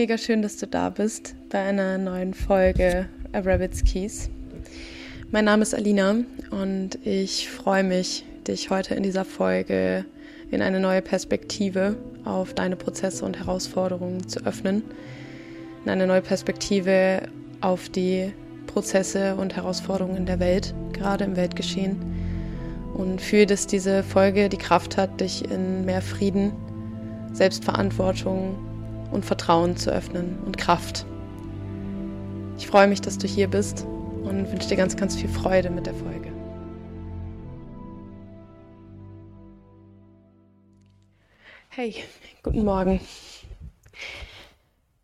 Mega schön, dass du da bist bei einer neuen Folge A Rabbit's Keys. Mein Name ist Alina und ich freue mich, dich heute in dieser Folge in eine neue Perspektive auf deine Prozesse und Herausforderungen zu öffnen. In eine neue Perspektive auf die Prozesse und Herausforderungen in der Welt, gerade im Weltgeschehen. Und fühle, dass diese Folge die Kraft hat, dich in mehr Frieden, Selbstverantwortung und Vertrauen zu öffnen und Kraft. Ich freue mich, dass du hier bist und wünsche dir ganz, ganz viel Freude mit der Folge. Hey, guten Morgen.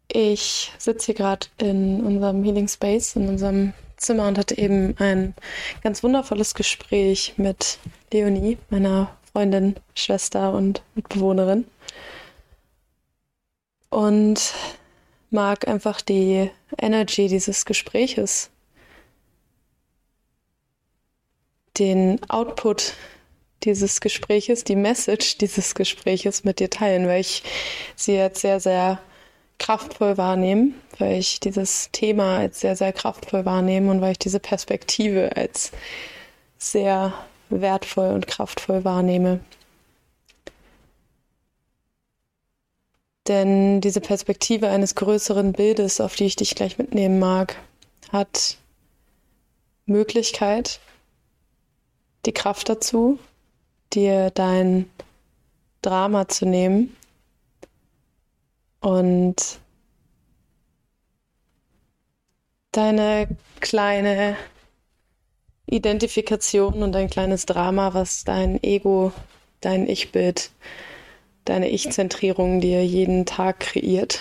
Ich sitze hier gerade in unserem Healing Space, in unserem Zimmer und hatte eben ein ganz wundervolles Gespräch mit Leonie, meiner Freundin, Schwester und Mitbewohnerin und mag einfach die Energy dieses Gespräches, den Output dieses Gespräches, die Message dieses Gespräches mit dir teilen, weil ich sie jetzt sehr, sehr kraftvoll wahrnehme, weil ich dieses Thema als sehr, sehr kraftvoll wahrnehme und weil ich diese Perspektive als sehr wertvoll und kraftvoll wahrnehme. Denn diese Perspektive eines größeren Bildes, auf die ich dich gleich mitnehmen mag, hat Möglichkeit, die Kraft dazu, dir dein Drama zu nehmen und deine kleine Identifikation und dein kleines Drama, was dein Ego, dein Ich-Bild deine Ich-Zentrierung dir jeden Tag kreiert.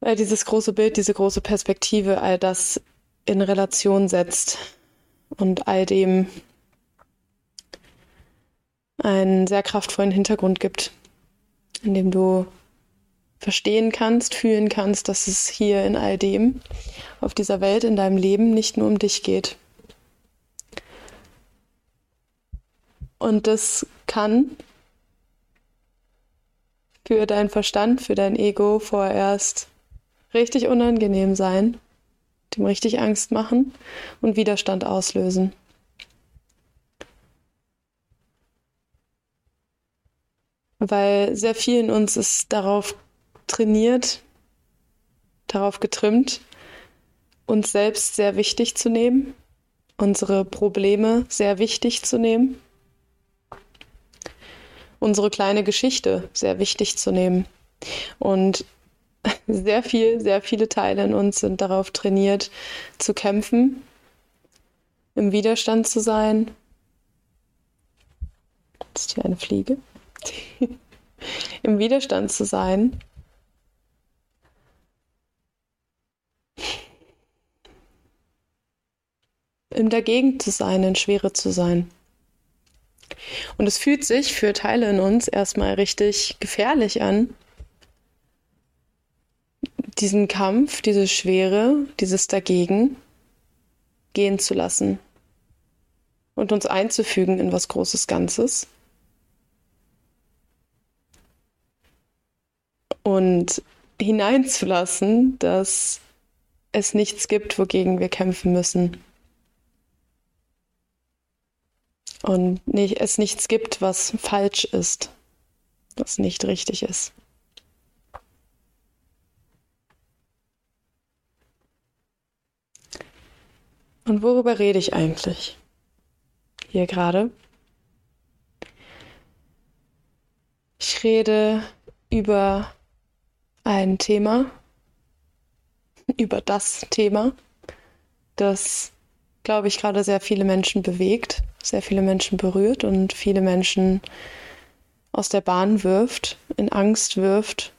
Weil dieses große Bild, diese große Perspektive all das in Relation setzt und all dem einen sehr kraftvollen Hintergrund gibt, in dem du verstehen kannst, fühlen kannst, dass es hier in all dem, auf dieser Welt, in deinem Leben nicht nur um dich geht, Und das kann für deinen Verstand, für dein Ego vorerst richtig unangenehm sein, dem richtig Angst machen und Widerstand auslösen. Weil sehr viel in uns ist darauf trainiert, darauf getrimmt, uns selbst sehr wichtig zu nehmen, unsere Probleme sehr wichtig zu nehmen unsere kleine Geschichte sehr wichtig zu nehmen. Und sehr viel, sehr viele Teile in uns sind darauf trainiert, zu kämpfen, im Widerstand zu sein. Das ist hier eine Fliege. Im Widerstand zu sein. Im Dagegen zu sein, in Schwere zu sein. Und es fühlt sich für Teile in uns erstmal richtig gefährlich an, diesen Kampf, diese Schwere, dieses Dagegen gehen zu lassen und uns einzufügen in was Großes Ganzes. Und hineinzulassen, dass es nichts gibt, wogegen wir kämpfen müssen. Und nicht, es nichts gibt, was falsch ist, was nicht richtig ist. Und worüber rede ich eigentlich hier gerade? Ich rede über ein Thema, über das Thema, das, glaube ich, gerade sehr viele Menschen bewegt sehr viele Menschen berührt und viele Menschen aus der Bahn wirft, in Angst wirft,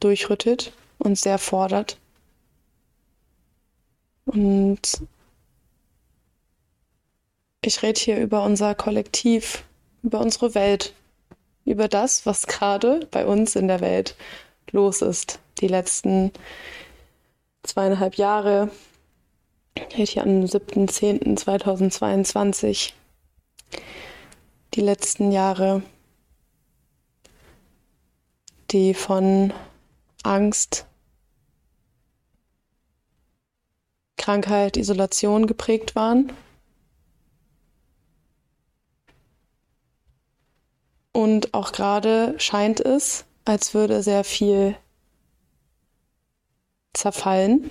durchrüttet und sehr fordert. Und ich rede hier über unser Kollektiv, über unsere Welt, über das, was gerade bei uns in der Welt los ist. Die letzten zweieinhalb Jahre, rede hier am 7.10.2022. Die die letzten Jahre, die von Angst, Krankheit, Isolation geprägt waren. Und auch gerade scheint es, als würde sehr viel zerfallen.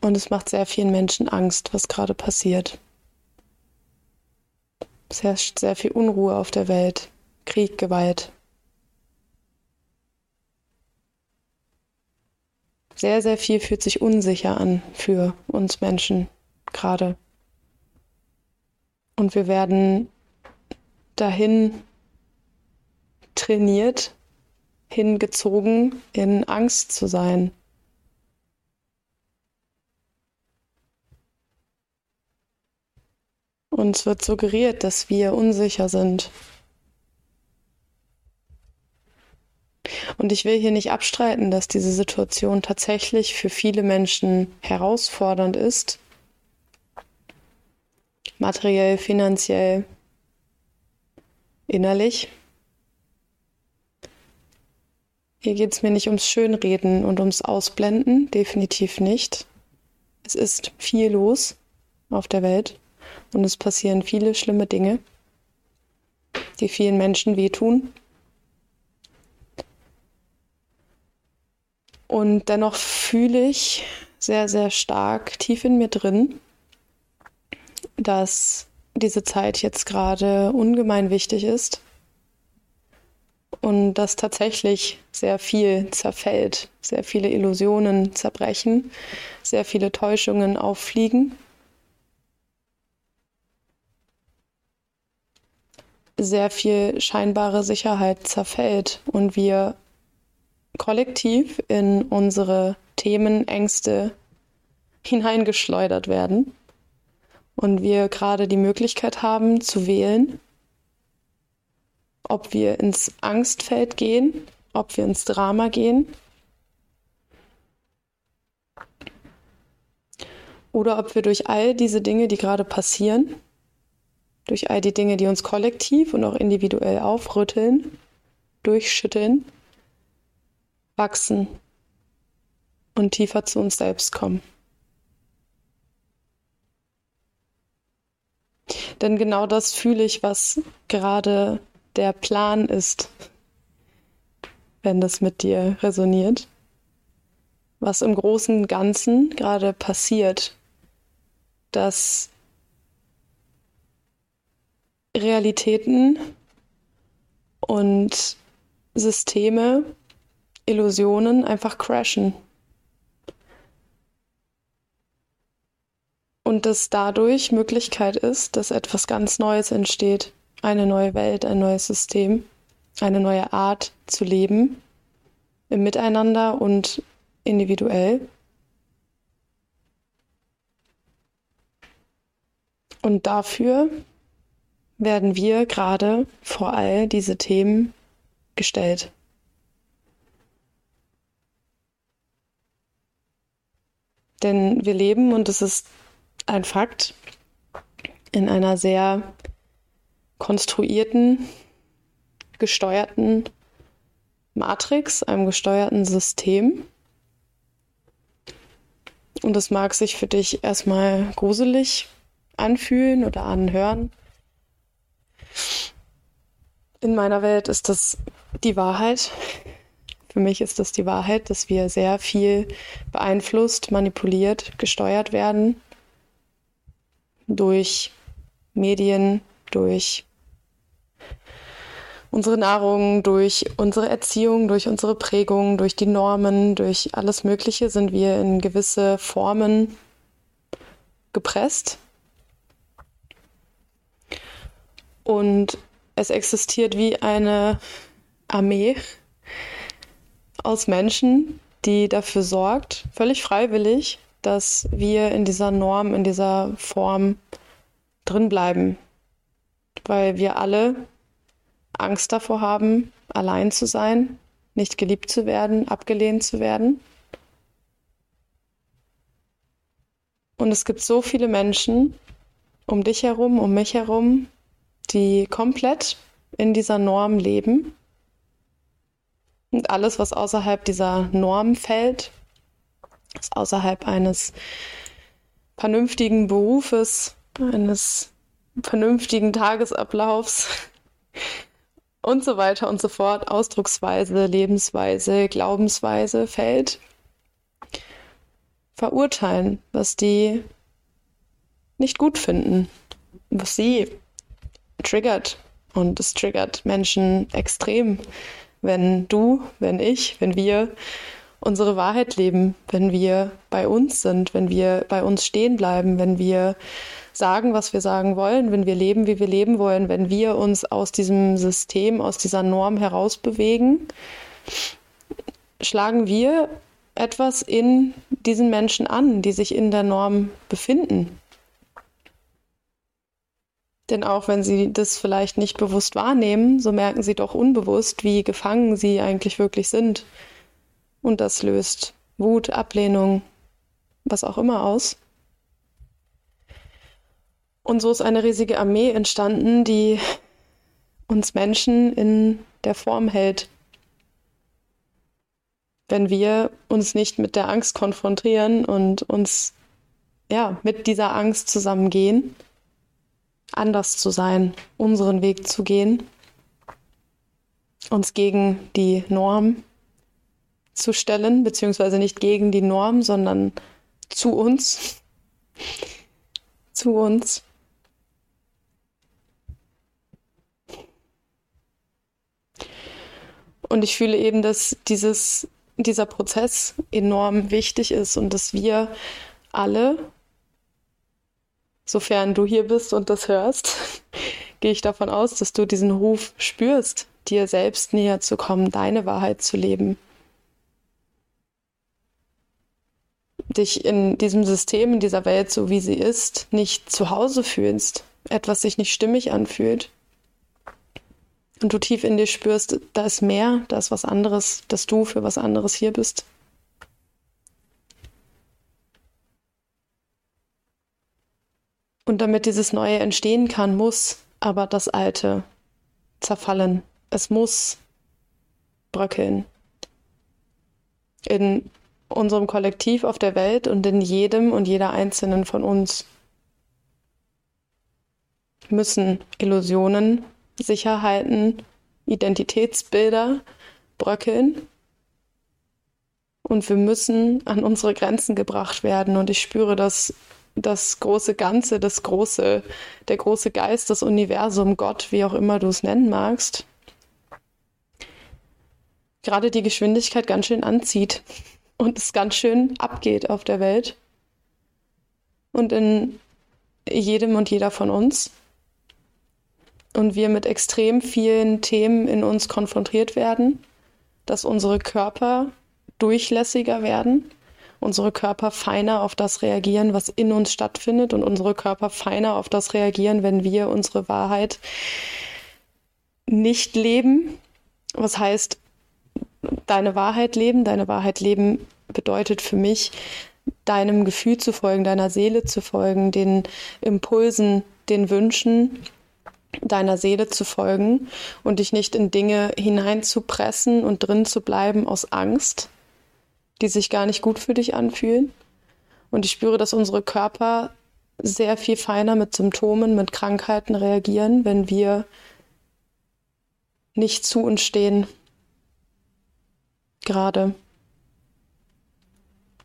Und es macht sehr vielen Menschen Angst, was gerade passiert. Es herrscht sehr viel Unruhe auf der Welt, Krieg, Gewalt. Sehr, sehr viel fühlt sich unsicher an für uns Menschen gerade. Und wir werden dahin trainiert, hingezogen, in Angst zu sein. Uns wird suggeriert, dass wir unsicher sind. Und ich will hier nicht abstreiten, dass diese Situation tatsächlich für viele Menschen herausfordernd ist. Materiell, finanziell, innerlich. Hier geht es mir nicht ums Schönreden und ums Ausblenden, definitiv nicht. Es ist viel los auf der Welt und es passieren viele schlimme Dinge, die vielen Menschen wehtun. Und dennoch fühle ich sehr, sehr stark tief in mir drin, dass diese Zeit jetzt gerade ungemein wichtig ist und dass tatsächlich sehr viel zerfällt, sehr viele Illusionen zerbrechen, sehr viele Täuschungen auffliegen sehr viel scheinbare Sicherheit zerfällt und wir kollektiv in unsere Themen, Ängste hineingeschleudert werden und wir gerade die Möglichkeit haben zu wählen, ob wir ins Angstfeld gehen, ob wir ins Drama gehen oder ob wir durch all diese Dinge, die gerade passieren, durch all die Dinge, die uns kollektiv und auch individuell aufrütteln, durchschütteln, wachsen und tiefer zu uns selbst kommen. Denn genau das fühle ich, was gerade der Plan ist, wenn das mit dir resoniert. Was im großen Ganzen gerade passiert, dass Realitäten und Systeme, Illusionen einfach crashen. Und dass dadurch Möglichkeit ist, dass etwas ganz Neues entsteht. Eine neue Welt, ein neues System, eine neue Art zu leben, im Miteinander und individuell. Und dafür werden wir gerade vor all diese Themen gestellt. Denn wir leben, und es ist ein Fakt, in einer sehr konstruierten, gesteuerten Matrix, einem gesteuerten System. Und es mag sich für dich erstmal gruselig anfühlen oder anhören. In meiner Welt ist das die Wahrheit. Für mich ist das die Wahrheit, dass wir sehr viel beeinflusst, manipuliert, gesteuert werden durch Medien, durch unsere Nahrung, durch unsere Erziehung, durch unsere Prägung, durch die Normen, durch alles Mögliche sind wir in gewisse Formen gepresst. Und es existiert wie eine Armee aus Menschen, die dafür sorgt, völlig freiwillig, dass wir in dieser Norm, in dieser Form drin bleiben. Weil wir alle Angst davor haben, allein zu sein, nicht geliebt zu werden, abgelehnt zu werden. Und es gibt so viele Menschen um dich herum, um mich herum, die komplett in dieser Norm leben. Und alles, was außerhalb dieser Norm fällt, ist außerhalb eines vernünftigen Berufes, eines vernünftigen Tagesablaufs und so weiter und so fort, Ausdrucksweise, Lebensweise, Glaubensweise fällt, verurteilen, was die nicht gut finden, was sie triggert. Und es triggert Menschen extrem, wenn du, wenn ich, wenn wir unsere Wahrheit leben, wenn wir bei uns sind, wenn wir bei uns stehen bleiben, wenn wir sagen, was wir sagen wollen, wenn wir leben, wie wir leben wollen, wenn wir uns aus diesem System, aus dieser Norm herausbewegen, schlagen wir etwas in diesen Menschen an, die sich in der Norm befinden. Denn auch wenn sie das vielleicht nicht bewusst wahrnehmen, so merken sie doch unbewusst, wie gefangen sie eigentlich wirklich sind. Und das löst Wut, Ablehnung, was auch immer aus. Und so ist eine riesige Armee entstanden, die uns Menschen in der Form hält. Wenn wir uns nicht mit der Angst konfrontieren und uns ja mit dieser Angst zusammengehen, anders zu sein, unseren Weg zu gehen, uns gegen die Norm zu stellen, beziehungsweise nicht gegen die Norm, sondern zu uns, zu uns. Und ich fühle eben, dass dieses, dieser Prozess enorm wichtig ist und dass wir alle sofern du hier bist und das hörst, gehe ich davon aus, dass du diesen Ruf spürst, dir selbst näher zu kommen, deine Wahrheit zu leben. Dich in diesem System, in dieser Welt, so wie sie ist, nicht zu Hause fühlst, etwas sich nicht stimmig anfühlt. Und du tief in dir spürst, da ist mehr, da ist was anderes, dass du für was anderes hier bist. Und damit dieses Neue entstehen kann, muss aber das Alte zerfallen. Es muss bröckeln. In unserem Kollektiv auf der Welt und in jedem und jeder einzelnen von uns müssen Illusionen, Sicherheiten, Identitätsbilder bröckeln. Und wir müssen an unsere Grenzen gebracht werden. Und ich spüre das das große Ganze, das große, der große Geist, das Universum, Gott, wie auch immer du es nennen magst, gerade die Geschwindigkeit ganz schön anzieht und es ganz schön abgeht auf der Welt und in jedem und jeder von uns. Und wir mit extrem vielen Themen in uns konfrontiert werden, dass unsere Körper durchlässiger werden, unsere Körper feiner auf das reagieren, was in uns stattfindet und unsere Körper feiner auf das reagieren, wenn wir unsere Wahrheit nicht leben. Was heißt, deine Wahrheit leben? Deine Wahrheit leben bedeutet für mich, deinem Gefühl zu folgen, deiner Seele zu folgen, den Impulsen, den Wünschen deiner Seele zu folgen und dich nicht in Dinge hineinzupressen und drin zu bleiben aus Angst, die sich gar nicht gut für dich anfühlen. Und ich spüre, dass unsere Körper sehr viel feiner mit Symptomen, mit Krankheiten reagieren, wenn wir nicht zu uns stehen. Gerade.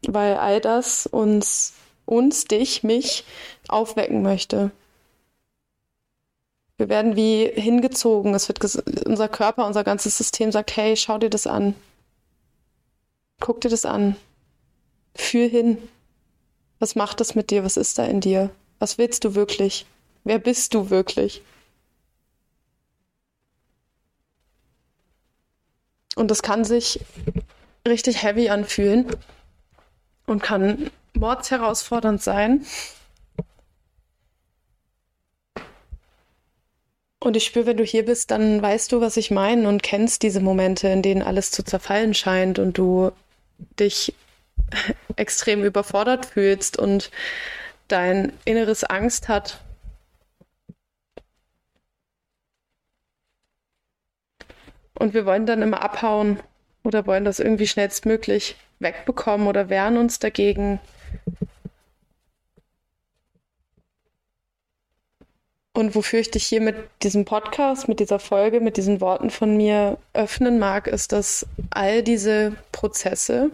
Weil all das uns, uns, dich, mich aufwecken möchte. Wir werden wie hingezogen. Es wird unser Körper, unser ganzes System sagt, hey, schau dir das an. Guck dir das an. Fühl hin. Was macht das mit dir? Was ist da in dir? Was willst du wirklich? Wer bist du wirklich? Und das kann sich richtig heavy anfühlen und kann mordsherausfordernd sein. Und ich spüre, wenn du hier bist, dann weißt du, was ich meine und kennst diese Momente, in denen alles zu zerfallen scheint und du dich extrem überfordert fühlst und dein inneres Angst hat. Und wir wollen dann immer abhauen oder wollen das irgendwie schnellstmöglich wegbekommen oder wehren uns dagegen. Und wofür ich dich hier mit diesem Podcast, mit dieser Folge, mit diesen Worten von mir öffnen mag, ist, dass all diese Prozesse,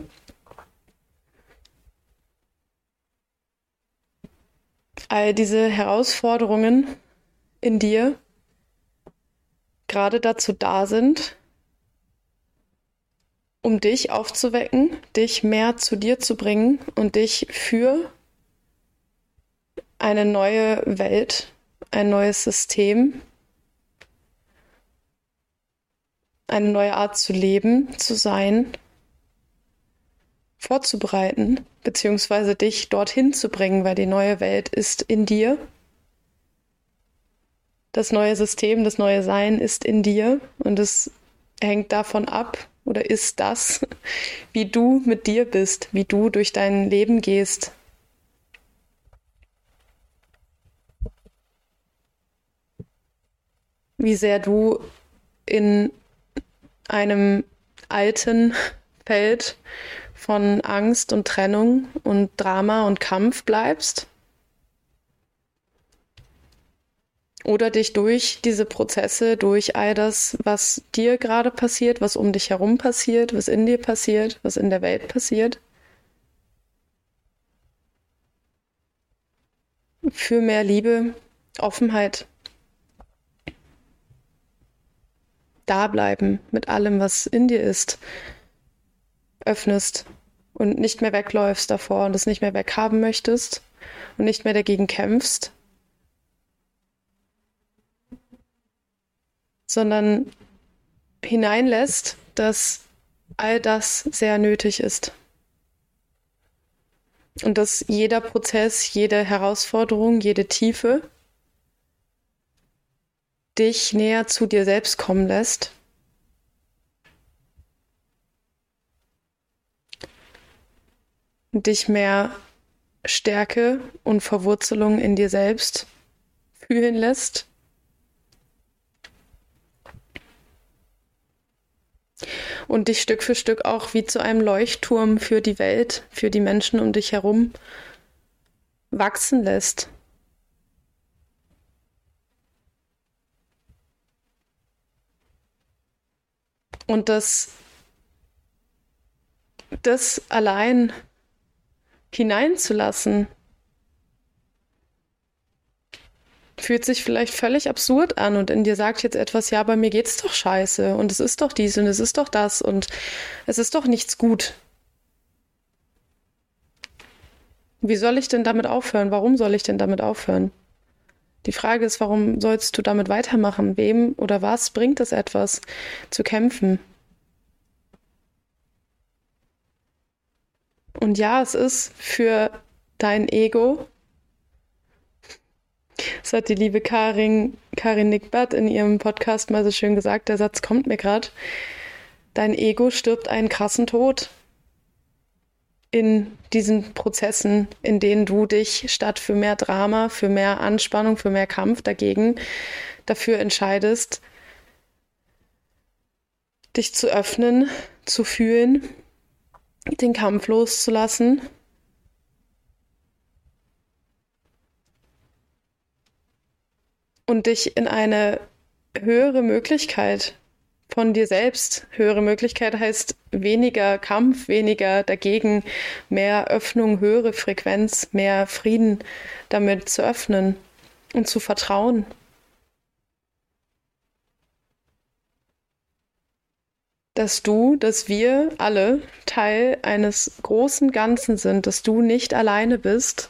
all diese Herausforderungen in dir gerade dazu da sind, um dich aufzuwecken, dich mehr zu dir zu bringen und dich für eine neue Welt, ein neues System, eine neue Art zu leben, zu sein, vorzubereiten, beziehungsweise dich dorthin zu bringen, weil die neue Welt ist in dir. Das neue System, das neue Sein ist in dir und es hängt davon ab oder ist das, wie du mit dir bist, wie du durch dein Leben gehst. Wie sehr du in einem alten Feld von Angst und Trennung und Drama und Kampf bleibst. Oder dich durch diese Prozesse, durch all das, was dir gerade passiert, was um dich herum passiert, was in dir passiert, was in der Welt passiert, für mehr Liebe, Offenheit, da bleiben mit allem, was in dir ist, öffnest und nicht mehr wegläufst davor und es nicht mehr weghaben möchtest und nicht mehr dagegen kämpfst, sondern hineinlässt, dass all das sehr nötig ist. Und dass jeder Prozess, jede Herausforderung, jede Tiefe dich näher zu dir selbst kommen lässt dich mehr Stärke und Verwurzelung in dir selbst fühlen lässt. Und dich Stück für Stück auch wie zu einem Leuchtturm für die Welt, für die Menschen um dich herum wachsen lässt. Und dass das allein hineinzulassen. Fühlt sich vielleicht völlig absurd an und in dir sagt jetzt etwas, ja, bei mir geht's doch scheiße und es ist doch dies und es ist doch das und es ist doch nichts gut. Wie soll ich denn damit aufhören? Warum soll ich denn damit aufhören? Die Frage ist, warum sollst du damit weitermachen? Wem oder was bringt es etwas zu kämpfen? Und ja, es ist für dein Ego. Das hat die liebe Karin, Karin Nickbert in ihrem Podcast mal so schön gesagt. Der Satz kommt mir gerade. Dein Ego stirbt einen krassen Tod in diesen Prozessen, in denen du dich statt für mehr Drama, für mehr Anspannung, für mehr Kampf dagegen dafür entscheidest, dich zu öffnen, zu fühlen den Kampf loszulassen. Und dich in eine höhere Möglichkeit von dir selbst. Höhere Möglichkeit heißt weniger Kampf, weniger dagegen, mehr Öffnung, höhere Frequenz, mehr Frieden damit zu öffnen und zu vertrauen. dass du, dass wir alle Teil eines großen Ganzen sind, dass du nicht alleine bist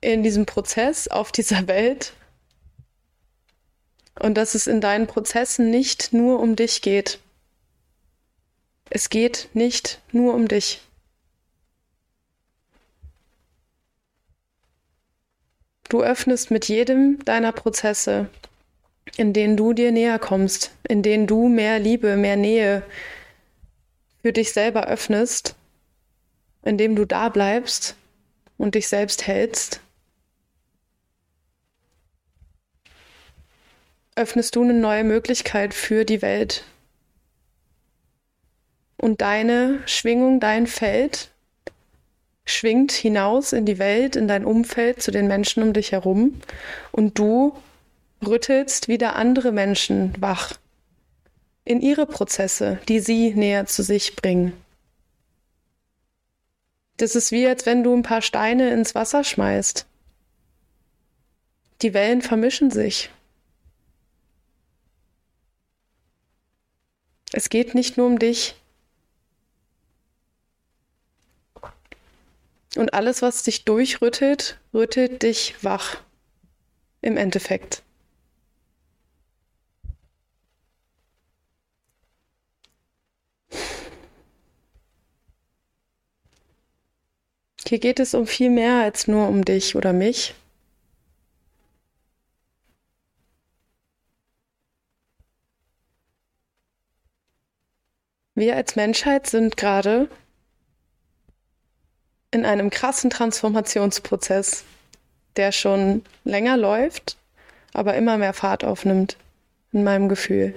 in diesem Prozess auf dieser Welt und dass es in deinen Prozessen nicht nur um dich geht. Es geht nicht nur um dich. Du öffnest mit jedem deiner Prozesse in denen du dir näher kommst, in denen du mehr Liebe, mehr Nähe für dich selber öffnest, indem du da bleibst und dich selbst hältst, öffnest du eine neue Möglichkeit für die Welt. Und deine Schwingung, dein Feld schwingt hinaus in die Welt, in dein Umfeld, zu den Menschen um dich herum. Und du rüttelst wieder andere Menschen wach in ihre Prozesse, die sie näher zu sich bringen. Das ist wie, als wenn du ein paar Steine ins Wasser schmeißt. Die Wellen vermischen sich. Es geht nicht nur um dich. Und alles, was dich durchrüttelt, rüttelt dich wach. Im Endeffekt. Hier geht es um viel mehr als nur um dich oder mich. Wir als Menschheit sind gerade in einem krassen Transformationsprozess, der schon länger läuft, aber immer mehr Fahrt aufnimmt, in meinem Gefühl.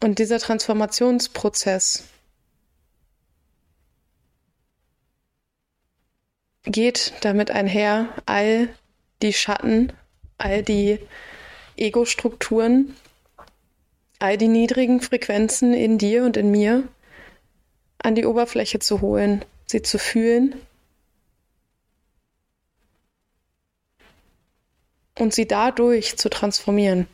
Und dieser Transformationsprozess geht damit einher, all die Schatten, all die Ego-Strukturen, all die niedrigen Frequenzen in dir und in mir an die Oberfläche zu holen, sie zu fühlen und sie dadurch zu transformieren.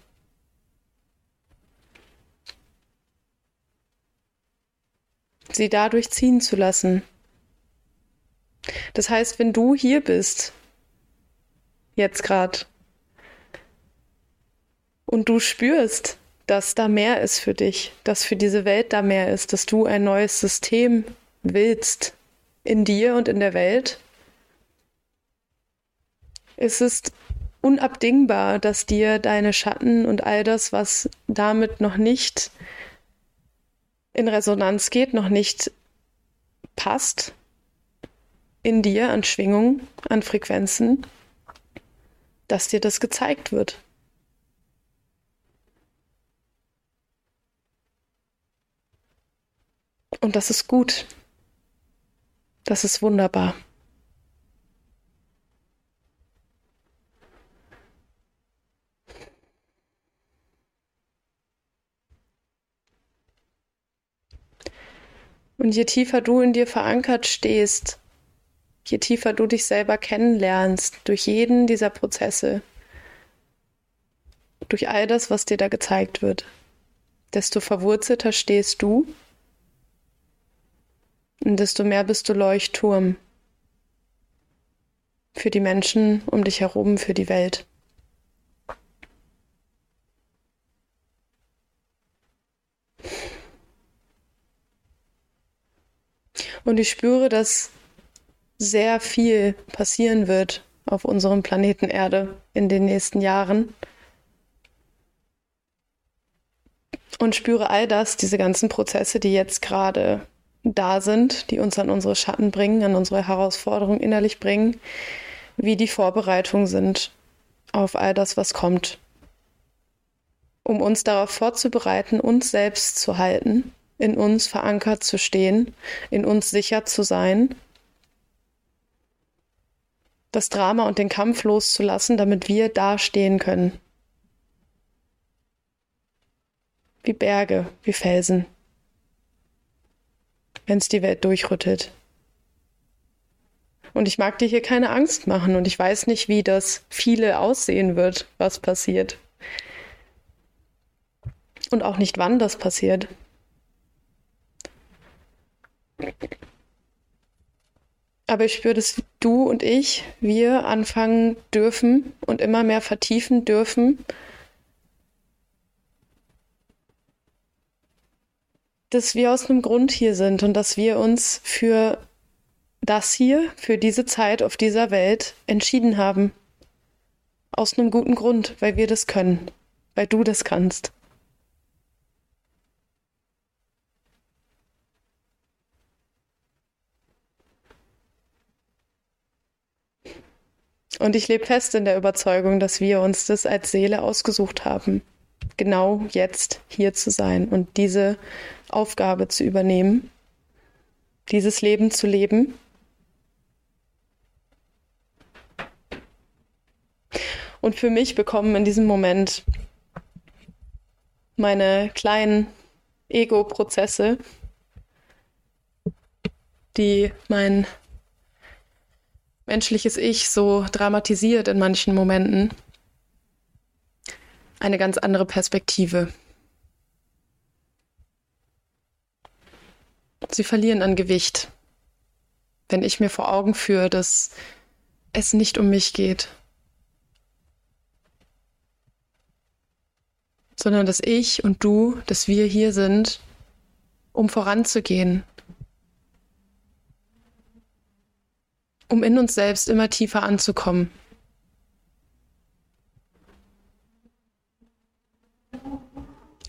sie dadurch ziehen zu lassen. Das heißt, wenn du hier bist, jetzt gerade, und du spürst, dass da mehr ist für dich, dass für diese Welt da mehr ist, dass du ein neues System willst in dir und in der Welt, ist es unabdingbar, dass dir deine Schatten und all das, was damit noch nicht in Resonanz geht, noch nicht passt in dir an Schwingungen, an Frequenzen, dass dir das gezeigt wird. Und das ist gut. Das ist wunderbar. Und je tiefer du in dir verankert stehst, je tiefer du dich selber kennenlernst, durch jeden dieser Prozesse, durch all das, was dir da gezeigt wird, desto verwurzelter stehst du und desto mehr bist du Leuchtturm für die Menschen um dich herum, für die Welt. Und ich spüre, dass sehr viel passieren wird auf unserem Planeten Erde in den nächsten Jahren. Und spüre all das, diese ganzen Prozesse, die jetzt gerade da sind, die uns an unsere Schatten bringen, an unsere Herausforderungen innerlich bringen, wie die Vorbereitungen sind auf all das, was kommt. Um uns darauf vorzubereiten, uns selbst zu halten in uns verankert zu stehen, in uns sicher zu sein, das Drama und den Kampf loszulassen, damit wir dastehen können. Wie Berge, wie Felsen, wenn es die Welt durchrüttelt. Und ich mag dir hier keine Angst machen und ich weiß nicht, wie das viele aussehen wird, was passiert. Und auch nicht, wann das passiert. Aber ich spüre, dass du und ich, wir anfangen dürfen und immer mehr vertiefen dürfen, dass wir aus einem Grund hier sind und dass wir uns für das hier, für diese Zeit auf dieser Welt entschieden haben. Aus einem guten Grund, weil wir das können, weil du das kannst. Und ich lebe fest in der Überzeugung, dass wir uns das als Seele ausgesucht haben, genau jetzt hier zu sein und diese Aufgabe zu übernehmen, dieses Leben zu leben. Und für mich bekommen in diesem Moment meine kleinen Ego-Prozesse, die mein menschliches Ich so dramatisiert in manchen Momenten, eine ganz andere Perspektive. Sie verlieren an Gewicht, wenn ich mir vor Augen führe, dass es nicht um mich geht, sondern dass ich und du, dass wir hier sind, um voranzugehen, um in uns selbst immer tiefer anzukommen.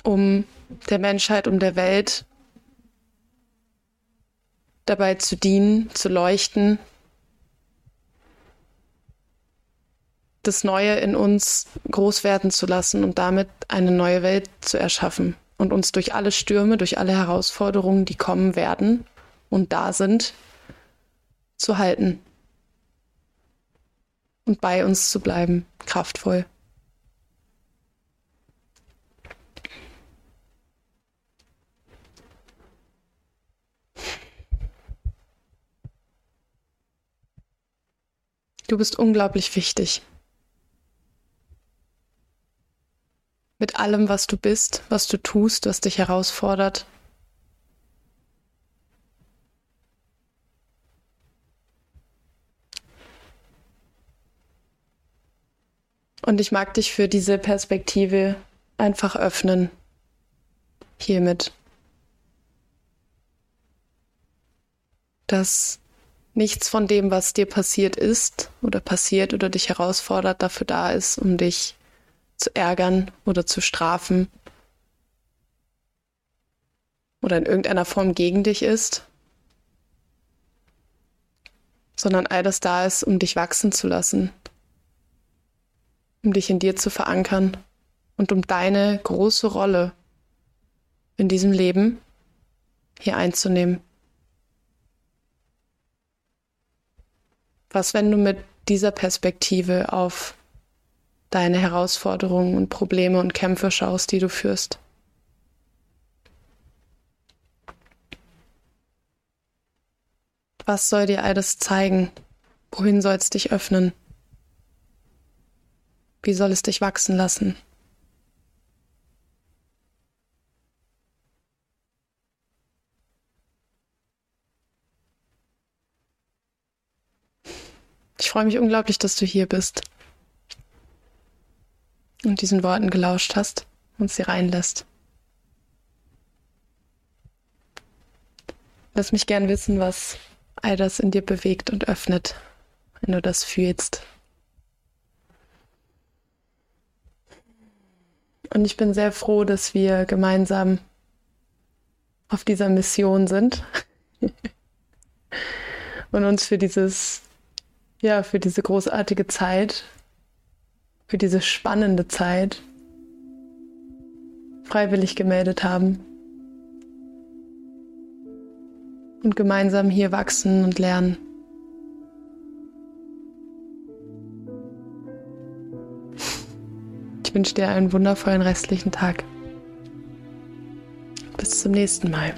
Um der Menschheit, um der Welt dabei zu dienen, zu leuchten, das Neue in uns groß werden zu lassen und damit eine neue Welt zu erschaffen und uns durch alle Stürme, durch alle Herausforderungen, die kommen werden und da sind, zu halten und bei uns zu bleiben, kraftvoll. Du bist unglaublich wichtig. Mit allem, was du bist, was du tust, was dich herausfordert, Und ich mag dich für diese Perspektive einfach öffnen. Hiermit. Dass nichts von dem, was dir passiert ist oder passiert oder dich herausfordert, dafür da ist, um dich zu ärgern oder zu strafen oder in irgendeiner Form gegen dich ist, sondern all das da ist, um dich wachsen zu lassen, um dich in dir zu verankern und um deine große Rolle in diesem Leben hier einzunehmen. Was, wenn du mit dieser Perspektive auf deine Herausforderungen und Probleme und Kämpfe schaust, die du führst? Was soll dir all das zeigen? Wohin soll es dich öffnen? Wie soll es dich wachsen lassen? Ich freue mich unglaublich, dass du hier bist und diesen Worten gelauscht hast und sie reinlässt. Lass mich gern wissen, was all das in dir bewegt und öffnet, wenn du das fühlst. Und ich bin sehr froh, dass wir gemeinsam auf dieser Mission sind und uns für dieses, ja, für diese großartige Zeit, für diese spannende Zeit freiwillig gemeldet haben und gemeinsam hier wachsen und lernen. Wünsche dir einen wundervollen restlichen Tag. Bis zum nächsten Mal.